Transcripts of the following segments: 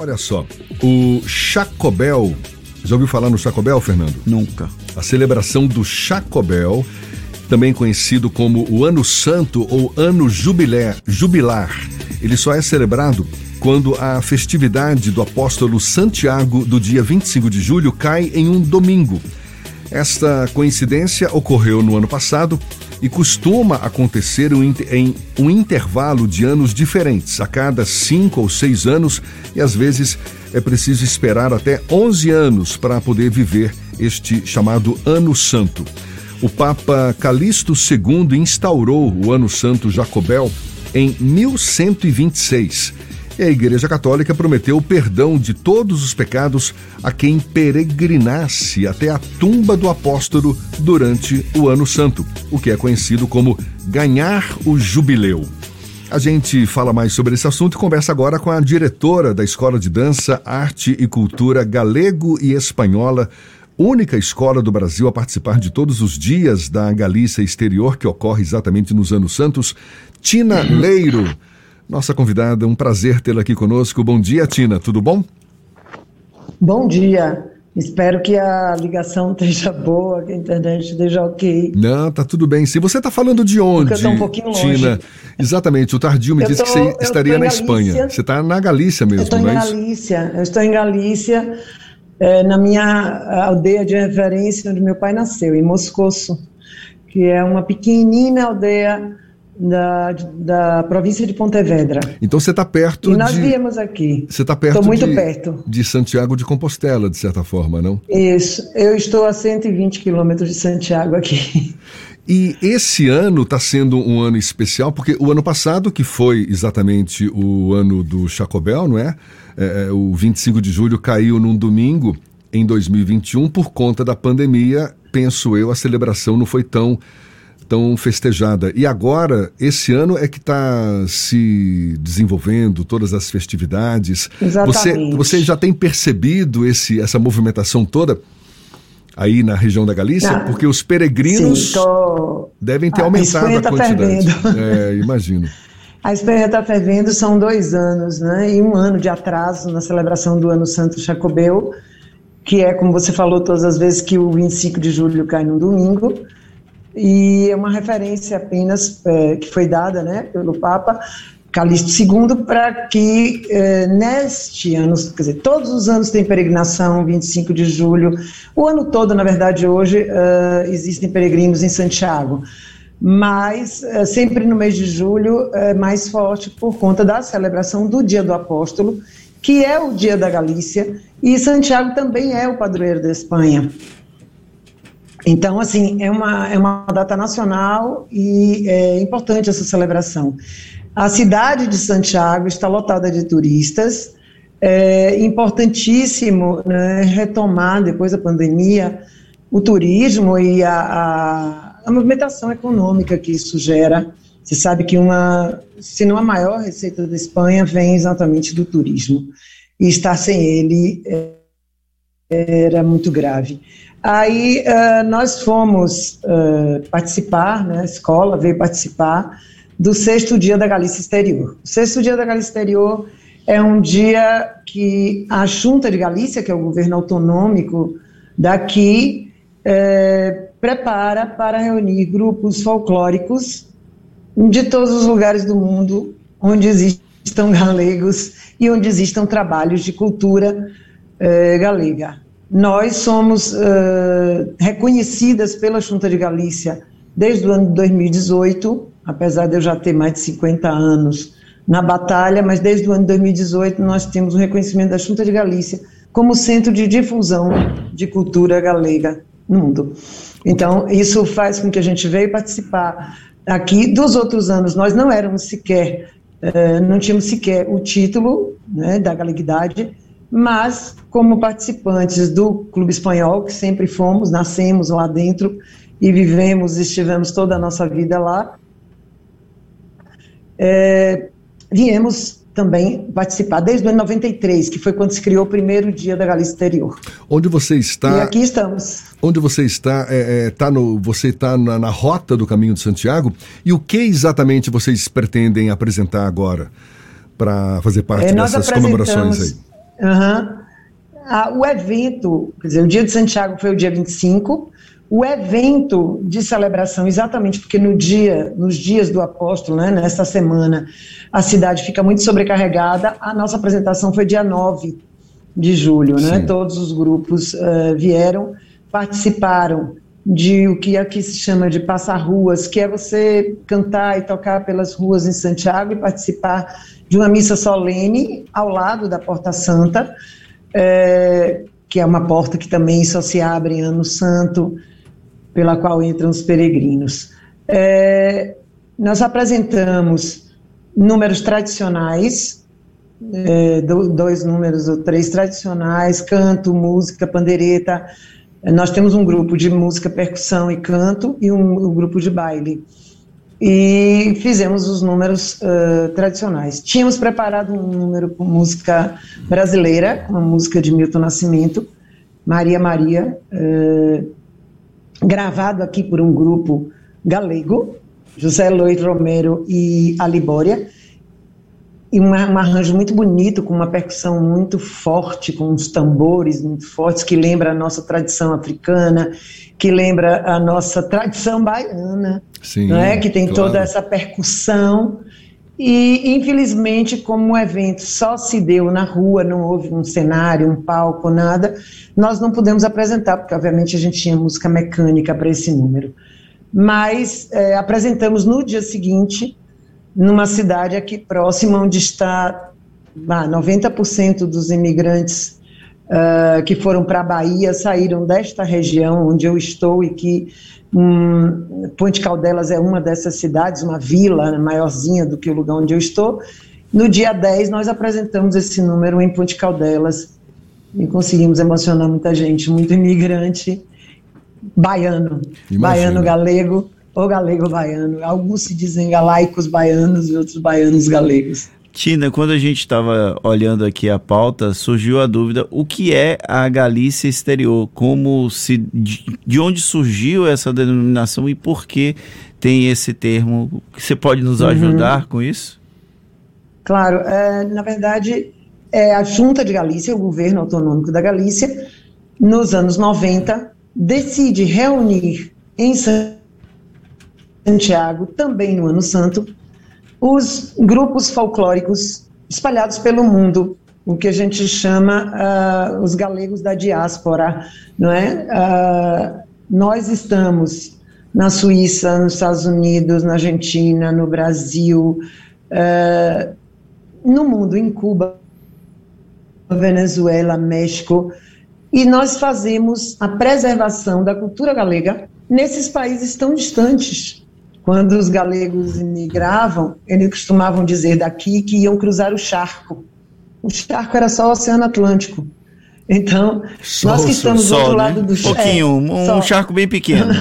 Olha só, o Chacobel, já ouviu falar no Chacobel, Fernando? Nunca. A celebração do Chacobel, também conhecido como o Ano Santo ou Ano Jubilé, Jubilar, ele só é celebrado quando a festividade do apóstolo Santiago do dia 25 de julho cai em um domingo. Esta coincidência ocorreu no ano passado e costuma acontecer em um intervalo de anos diferentes, a cada cinco ou seis anos, e às vezes é preciso esperar até 11 anos para poder viver este chamado Ano Santo. O Papa Calixto II instaurou o Ano Santo Jacobel em 1126 e a Igreja Católica prometeu o perdão de todos os pecados a quem peregrinasse até a tumba do apóstolo durante o Ano Santo, o que é conhecido como ganhar o jubileu. A gente fala mais sobre esse assunto e conversa agora com a diretora da Escola de Dança, Arte e Cultura Galego e Espanhola, única escola do Brasil a participar de todos os dias da Galícia Exterior, que ocorre exatamente nos Anos Santos, Tina Leiro nossa convidada. Um prazer tê-la aqui conosco. Bom dia, Tina, tudo bom? Bom dia. Espero que a ligação esteja boa, que a internet esteja ok. Não, tá tudo bem. Se você está falando de onde, Porque eu um pouquinho longe. Tina? Exatamente, o Tardio me eu disse tô, que você estaria na Espanha. Você está na Galícia mesmo, eu estou em é Galícia. Eu estou em Galícia, é, na minha aldeia de referência, onde meu pai nasceu, em Moscoso, que é uma pequenina aldeia da, da província de Pontevedra. Então você está perto e nós de... viemos aqui. Você está perto Estou muito de, perto. de Santiago de Compostela, de certa forma, não? Isso. Eu estou a 120 quilômetros de Santiago aqui. E esse ano está sendo um ano especial, porque o ano passado, que foi exatamente o ano do Chacobel, não é? é? é o 25 de julho caiu num domingo em 2021, por conta da pandemia, penso eu, a celebração não foi tão tão festejada. E agora, esse ano é que está se desenvolvendo todas as festividades. Exatamente. Você, você já tem percebido esse, essa movimentação toda aí na região da Galícia? Não. Porque os peregrinos Sim, tô... devem ter a aumentado a, tá quantidade. É, imagino. A Espanha está fervendo, são dois anos, né? E um ano de atraso na celebração do Ano Santo Jacobeu, que é, como você falou todas as vezes, que o 25 de julho cai no domingo e é uma referência apenas é, que foi dada né, pelo Papa Calixto II para que é, neste ano, quer dizer, todos os anos tem peregrinação, 25 de julho, o ano todo, na verdade, hoje é, existem peregrinos em Santiago, mas é, sempre no mês de julho é mais forte por conta da celebração do Dia do Apóstolo, que é o Dia da Galícia, e Santiago também é o padroeiro da Espanha. Então, assim, é uma, é uma data nacional e é importante essa celebração. A cidade de Santiago está lotada de turistas, é importantíssimo né, retomar, depois da pandemia, o turismo e a, a, a, movimentação econômica que isso gera. Você sabe que uma, se não a maior receita da Espanha, vem exatamente do turismo. E estar sem ele é, era muito grave. Aí uh, nós fomos uh, participar, né, a escola veio participar do sexto dia da Galícia Exterior. O sexto dia da Galícia Exterior é um dia que a Junta de Galícia, que é o governo autonômico daqui, é, prepara para reunir grupos folclóricos de todos os lugares do mundo onde existam galegos e onde existam trabalhos de cultura é, galega. Nós somos uh, reconhecidas pela Junta de Galícia desde o ano de 2018, apesar de eu já ter mais de 50 anos na batalha, mas desde o ano de 2018 nós temos o reconhecimento da Junta de Galícia como centro de difusão de cultura galega no mundo. Então, isso faz com que a gente veio participar aqui dos outros anos. Nós não éramos sequer, uh, não tínhamos sequer o título né, da galeguidade, mas como participantes do Clube Espanhol, que sempre fomos, nascemos lá dentro e vivemos, estivemos toda a nossa vida lá, é, viemos também participar desde o ano 93, que foi quando se criou o primeiro dia da Galícia Exterior. Onde você está? E aqui estamos. Onde você está? É, é, tá no, você está na, na, rota do Caminho de Santiago. E o que exatamente vocês pretendem apresentar agora para fazer parte é, dessas comemorações aí? Uhum. Ah, o evento, quer dizer, o dia de Santiago foi o dia 25, o evento de celebração, exatamente porque no dia, nos dias do apóstolo, né, nessa semana, a cidade fica muito sobrecarregada, a nossa apresentação foi dia 9 de julho, né? Todos os grupos uh, vieram, participaram de o que aqui se chama de passar ruas, que é você cantar e tocar pelas ruas em Santiago e participar de uma missa solene ao lado da Porta Santa, é, que é uma porta que também só se abre em Ano Santo, pela qual entram os peregrinos. É, nós apresentamos números tradicionais, é, dois números ou três tradicionais, canto, música, pandereta. Nós temos um grupo de música, percussão e canto e um, um grupo de baile. E fizemos os números uh, tradicionais. Tínhamos preparado um número com música brasileira, uma música de Milton Nascimento, Maria Maria, uh, gravado aqui por um grupo galego, José Luiz Romero e Alibória, e um, arranjo muito bonito, com uma percussão muito forte, com uns tambores muito fortes, que lembra a nossa tradição africana, que lembra a nossa tradição baiana, Sim, não é? que tem claro. toda essa percussão. E, infelizmente, como o evento só se deu na rua, não houve um cenário, um palco, nada, nós não pudemos apresentar, porque, obviamente, a gente tinha música mecânica para esse número. Mas é, apresentamos no dia seguinte, numa cidade aqui próxima, onde está ah, 90% dos imigrantes uh, que foram para a Bahia saíram desta região onde eu estou e que um, Ponte Caldelas é uma dessas cidades, uma vila maiorzinha do que o lugar onde eu estou. No dia 10, nós apresentamos esse número em Ponte Caldelas e conseguimos emocionar muita gente, muito imigrante baiano, Imagina. baiano galego ou galego baiano. Alguns se dizem galaicos baianos e outros baianos galegos. Tina, quando a gente estava olhando aqui a pauta, surgiu a dúvida: o que é a Galícia Exterior? Como se de, de onde surgiu essa denominação e por que tem esse termo? Você pode nos uhum. ajudar uhum. com isso? Claro, é, na verdade, é a Junta de Galícia, o governo autonômico da Galícia, nos anos 90, decide reunir em Santiago, também no Ano Santo, os grupos folclóricos espalhados pelo mundo, o que a gente chama uh, os galegos da diáspora, não é? Uh, nós estamos na Suíça, nos Estados Unidos, na Argentina, no Brasil, uh, no mundo, em Cuba, Venezuela, México, e nós fazemos a preservação da cultura galega nesses países tão distantes. Quando os galegos imigravam, eles costumavam dizer daqui que iam cruzar o charco. O charco era só o Oceano Atlântico. Então, só, nós que estamos só, do outro né? lado do charco. Um pouquinho, um, um charco bem pequeno.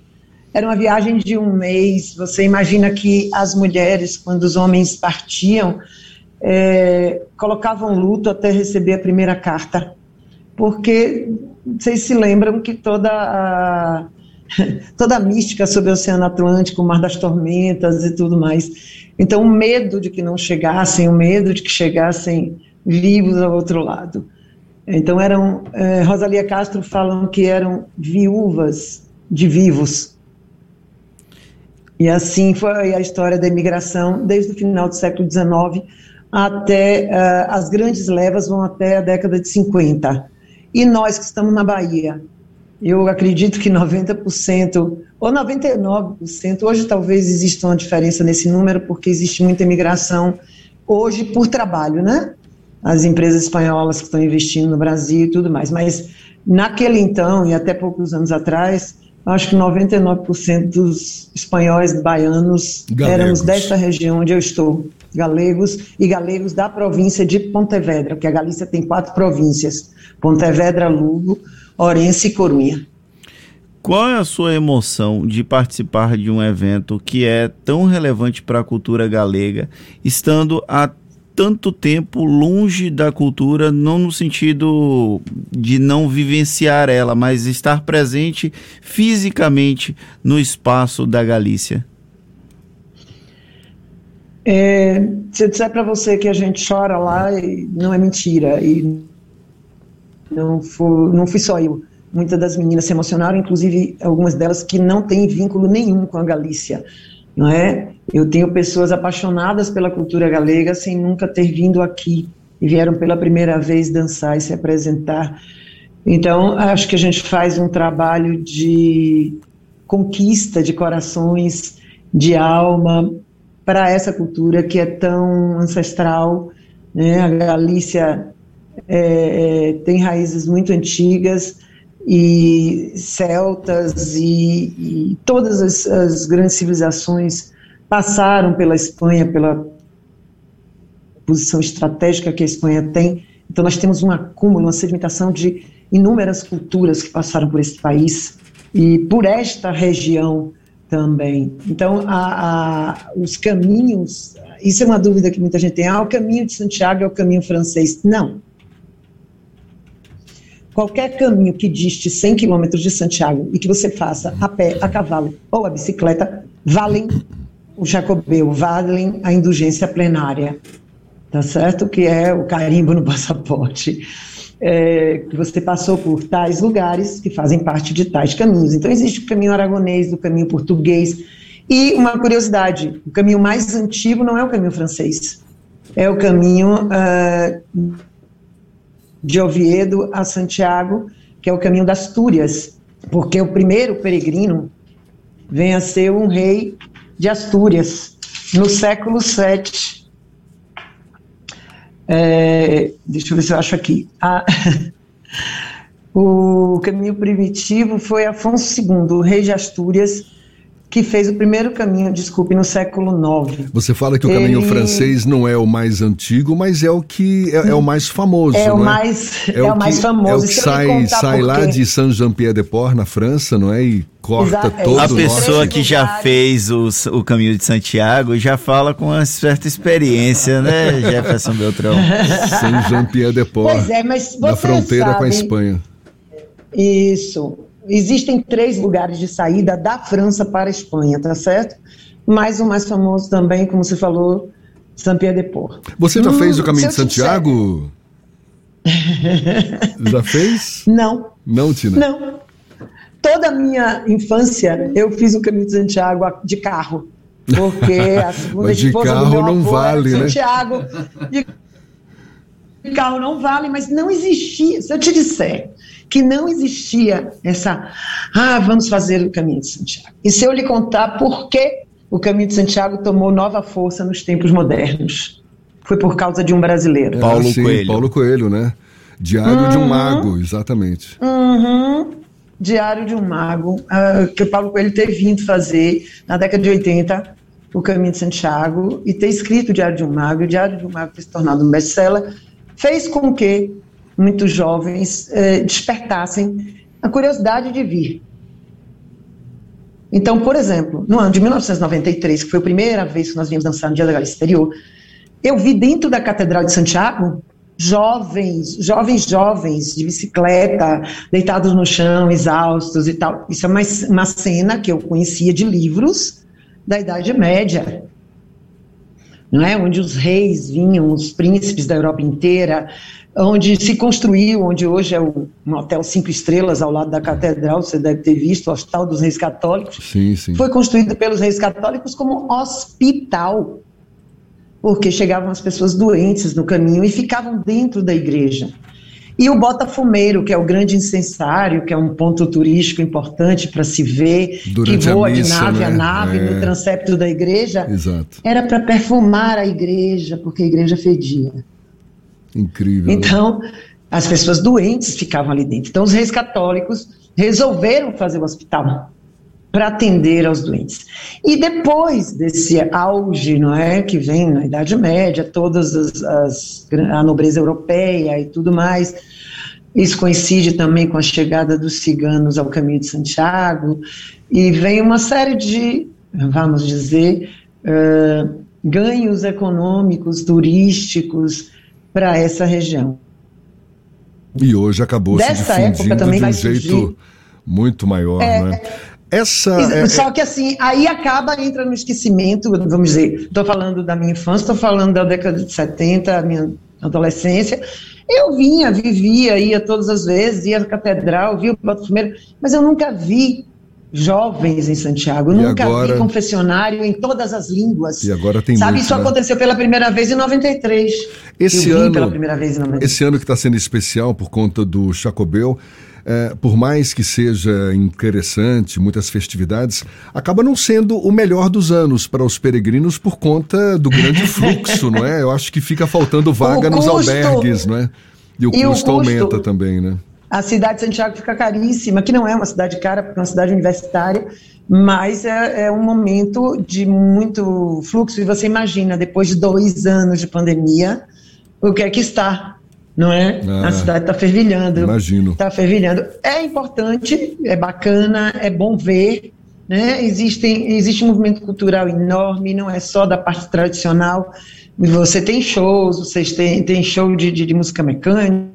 Era uma viagem de um mês. Você imagina que as mulheres, quando os homens partiam, é, colocavam luto até receber a primeira carta. Porque vocês se lembram que toda a toda a mística sobre o Oceano Atlântico, o Mar das Tormentas e tudo mais. Então, o medo de que não chegassem, o medo de que chegassem vivos ao outro lado. Então, eram, eh, Rosalia Castro falam que eram viúvas de vivos. E assim foi a história da imigração desde o final do século XIX até uh, as grandes levas vão até a década de 50. E nós que estamos na Bahia, eu acredito que 90% ou 99%, hoje talvez exista uma diferença nesse número, porque existe muita imigração hoje por trabalho, né? As empresas espanholas que estão investindo no Brasil e tudo mais. Mas naquele então, e até poucos anos atrás, acho que 99% dos espanhóis baianos galegos. éramos desta região onde eu estou, galegos e galegos da província de Pontevedra, porque a Galícia tem quatro províncias: Pontevedra, Lugo, Orense e Corunha. Qual é a sua emoção de participar de um evento que é tão relevante para a cultura galega, estando há tanto tempo longe da cultura, não no sentido de não vivenciar ela, mas estar presente fisicamente no espaço da Galícia? É, se eu disser para você que a gente chora lá, não é mentira. E não, foi, não fui só eu. Muitas das meninas se emocionaram, inclusive algumas delas que não têm vínculo nenhum com a Galícia, não é? Eu tenho pessoas apaixonadas pela cultura galega sem nunca ter vindo aqui e vieram pela primeira vez dançar e se apresentar. Então, acho que a gente faz um trabalho de conquista de corações, de alma para essa cultura que é tão ancestral. Né? A Galícia é, tem raízes muito antigas e celtas e, e todas as, as, grandes civilizações passaram pela Espanha, pela posição estratégica que a Espanha tem. Então nós temos um acúmulo, uma sedimentação de inúmeras culturas que passaram por esse país e por esta região também. Então a, a, os caminhos, isso é uma dúvida que muita gente tem, ah, o caminho de Santiago é o caminho francês. Não, qualquer caminho que diste 100 quilômetros de Santiago e que você faça a pé, a cavalo ou a bicicleta, valem o Jacobeu, valem a indulgência plenária, tá certo? Que é o carimbo no passaporte. É, que você passou por tais lugares que fazem parte de tais caminhos. Então, existe o caminho aragonês, o caminho português. E uma curiosidade: o caminho mais antigo não é o caminho francês, é o caminho uh, de Oviedo a Santiago, que é o caminho das Astúrias, porque o primeiro peregrino vem a ser um rei de Astúrias, no século VII. É, deixa eu ver se eu acho aqui. Ah, o caminho primitivo foi Afonso II, rei de Astúrias, que fez o primeiro caminho, desculpe, no século IX. Você fala que o caminho Ele... francês não é o mais antigo, mas é o que é, é o mais famoso, é o é? mais é, é o, que, mais famoso. É o que sai, sai lá de Saint-Jean-Pied-de-Port na França, não é? E corta Exato, todo A pessoa que já fez o, o caminho de Santiago já fala com uma certa experiência, né, Jefferson Beltrão? Saint-Jean-Pied-de-Port. Pois é, mas na fronteira sabe, com a Espanha. Isso existem três lugares de saída da França para a Espanha, tá certo? Mas o mais famoso também, como você falou, Saint-Pierre-de-Port. Você já hum, fez o caminho de Santiago? já fez? Não. Não, Tina? Não. Toda a minha infância eu fiz o caminho de Santiago de carro. Porque a segunda de esposa carro do meu não avô vale, era né? Santiago. Carro não vale, mas não existia. Se eu te disser que não existia essa, ah, vamos fazer o caminho de Santiago. E se eu lhe contar por que o caminho de Santiago tomou nova força nos tempos modernos? Foi por causa de um brasileiro. É, Paulo sim, Coelho. Paulo Coelho, né? Diário uhum. de um uhum. Mago, exatamente. Uhum. Diário de um Mago, uh, que o Paulo Coelho ter vindo fazer na década de 80 o Caminho de Santiago e ter escrito o Diário de um Mago. O Diário de um Mago ter se tornado um best-seller fez com que muitos jovens eh, despertassem a curiosidade de vir. Então, por exemplo, no ano de 1993, que foi a primeira vez que nós viemos dançar no Dia Galícia Exterior, eu vi dentro da Catedral de Santiago jovens, jovens, jovens de bicicleta, deitados no chão, exaustos e tal. Isso é uma, uma cena que eu conhecia de livros da Idade Média, não é? Onde os reis vinham, os príncipes da Europa inteira, onde se construiu, onde hoje é um hotel cinco estrelas ao lado da catedral, você deve ter visto, o Hospital dos Reis Católicos. Sim, sim. Foi construído pelos Reis Católicos como hospital, porque chegavam as pessoas doentes no caminho e ficavam dentro da igreja. E o Botafumeiro, que é o grande incensário, que é um ponto turístico importante para se ver, Durante que voa missa, de nave né? a nave é. no transepto da igreja, Exato. era para perfumar a igreja, porque a igreja fedia. Incrível. Então, as pessoas doentes ficavam ali dentro. Então, os reis católicos resolveram fazer o hospital para atender aos doentes. E depois desse auge, não é, que vem na Idade Média, todas as, as a nobreza europeia e tudo mais, isso coincide também com a chegada dos ciganos ao Caminho de Santiago e vem uma série de, vamos dizer, uh, ganhos econômicos, turísticos para essa região. E hoje acabou Dessa se difundindo época também de um jeito surgir. muito maior, É, né? Essa. É, Só que assim, aí acaba, entra no esquecimento, vamos dizer, estou falando da minha infância, estou falando da década de 70, minha adolescência. Eu vinha, vivia, ia todas as vezes, ia à catedral, via o Bato Fumeiro, mas eu nunca vi jovens em Santiago. Eu nunca agora... vi confessionário em todas as línguas. E agora tem Sabe, muito, isso né? aconteceu pela primeira vez em 93. Esse ano, pela primeira vez em 93. Esse ano que está sendo especial por conta do Chacobel, é, por mais que seja interessante, muitas festividades, acaba não sendo o melhor dos anos para os peregrinos por conta do grande fluxo, não é? Eu acho que fica faltando vaga nos albergues, não é? E o, e custo, o custo aumenta também, né? A cidade de Santiago fica caríssima, que não é uma cidade cara, porque é uma cidade universitária, mas é, é, um momento de muito fluxo. E você imagina, depois de dois anos de pandemia, o que é que está não é? Ah, a cidade está fervilhando. Imagino. Está fervilhando. É importante, é bacana, é bom ver. Né? Existem, existe um movimento cultural enorme, não é só da parte tradicional. Você tem shows, vocês têm, tem show de, de, de música mecânica,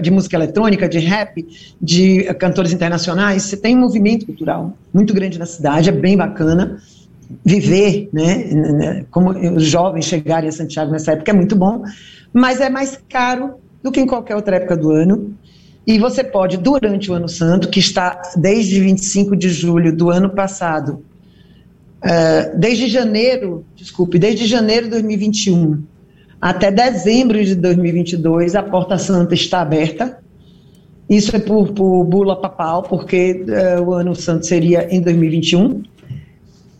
de música eletrônica, de rap, de cantores internacionais. Você tem um movimento cultural muito grande na cidade, é bem bacana viver, né, como os jovens chegarem a Santiago nessa época é muito bom, mas é mais caro do que em qualquer outra época do ano. E você pode, durante o Ano Santo, que está desde 25 de julho do ano passado, uh, desde janeiro, desculpe, desde janeiro de 2021 até dezembro de 2022, a Porta Santa está aberta. Isso é por, por bula papal, porque uh, o Ano Santo seria em 2021.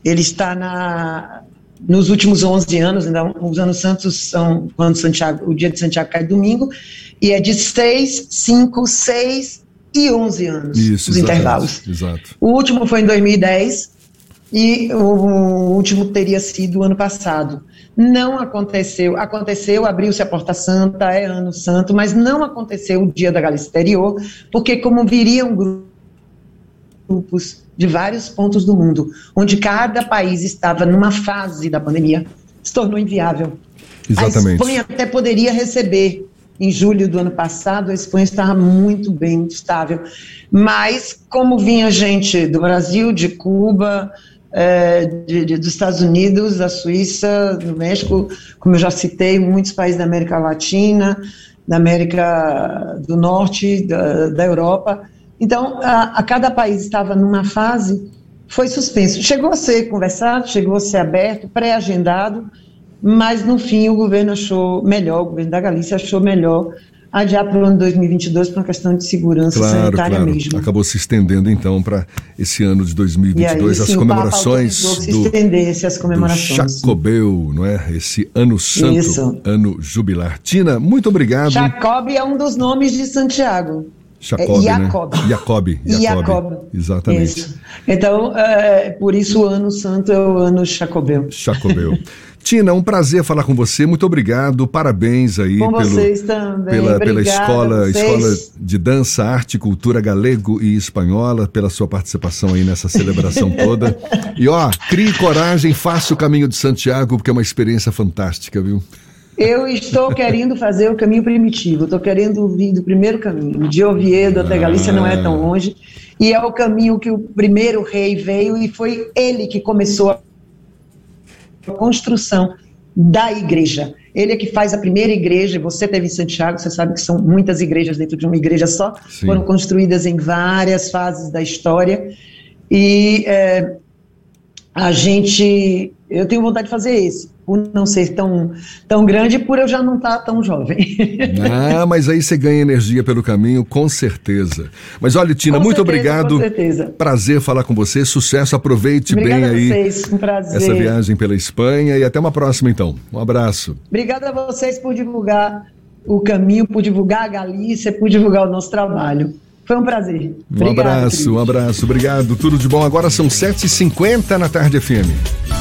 Ele está na, nos últimos 11 anos, então, os anos santos são quando Santiago, o dia de Santiago cai domingo, e é de 6, 5, 6 e 11 anos Isso, os intervalos. Exato. O último foi em 2010 e o último teria sido o ano passado. Não aconteceu, aconteceu, abriu-se a Porta Santa, é ano santo, mas não aconteceu o dia da Galícia Exterior, porque como viriam grupos de vários pontos do mundo, onde cada país estava numa fase da pandemia, se tornou inviável. Exatamente. A Espanha até poderia receber. Em julho do ano passado, a Espanha estava muito bem, muito estável. Mas, como vinha gente do Brasil, de Cuba, é, de, de, dos Estados Unidos, da Suíça, do México, como eu já citei, muitos países da América Latina, da América do Norte, da, da Europa, então, a, a cada país estava numa fase, foi suspenso. Chegou a ser conversado, chegou a ser aberto, pré-agendado, mas no fim o governo achou melhor, o governo da Galícia achou melhor adiar para o ano 2022 por uma questão de segurança claro, sanitária claro. mesmo. Acabou se estendendo então para esse ano de 2022 aí, sim, as comemorações do se estendesse as comemorações. Jacobeu, não é? Esse ano santo, Isso. ano jubilar. Tina, muito obrigado. Jacob é um dos nomes de Santiago. Jacob, é Jacob. Né? Jacob. Jacob. Jacob. Exatamente. Isso. Então, é, por isso o ano santo é o ano Jacobeu. Jacobeu. Tina, um prazer falar com você. Muito obrigado. Parabéns aí com pelo, vocês também. pela, pela escola, escola de dança, arte cultura galego e espanhola, pela sua participação aí nessa celebração toda. E ó, crie coragem, faça o caminho de Santiago, porque é uma experiência fantástica, viu? Eu estou querendo fazer o caminho primitivo, estou querendo vir do primeiro caminho. De Oviedo até Galícia não é tão longe. E é o caminho que o primeiro rei veio e foi ele que começou a construção da igreja. Ele é que faz a primeira igreja. Você teve em Santiago, você sabe que são muitas igrejas dentro de uma igreja só. Sim. Foram construídas em várias fases da história. E é, a gente. Eu tenho vontade de fazer esse por não ser tão, tão grande, por eu já não estar tá tão jovem. Ah, mas aí você ganha energia pelo caminho, com certeza. Mas olha, Tina, com muito certeza, obrigado. Com certeza. Prazer falar com você, sucesso, aproveite Obrigada bem aí vocês, um prazer. essa viagem pela Espanha e até uma próxima então. Um abraço. Obrigada a vocês por divulgar o caminho, por divulgar a Galícia, por divulgar o nosso trabalho. Foi um prazer. Um abraço, Cris. um abraço, obrigado. Tudo de bom. Agora são 7h50 na tarde FM.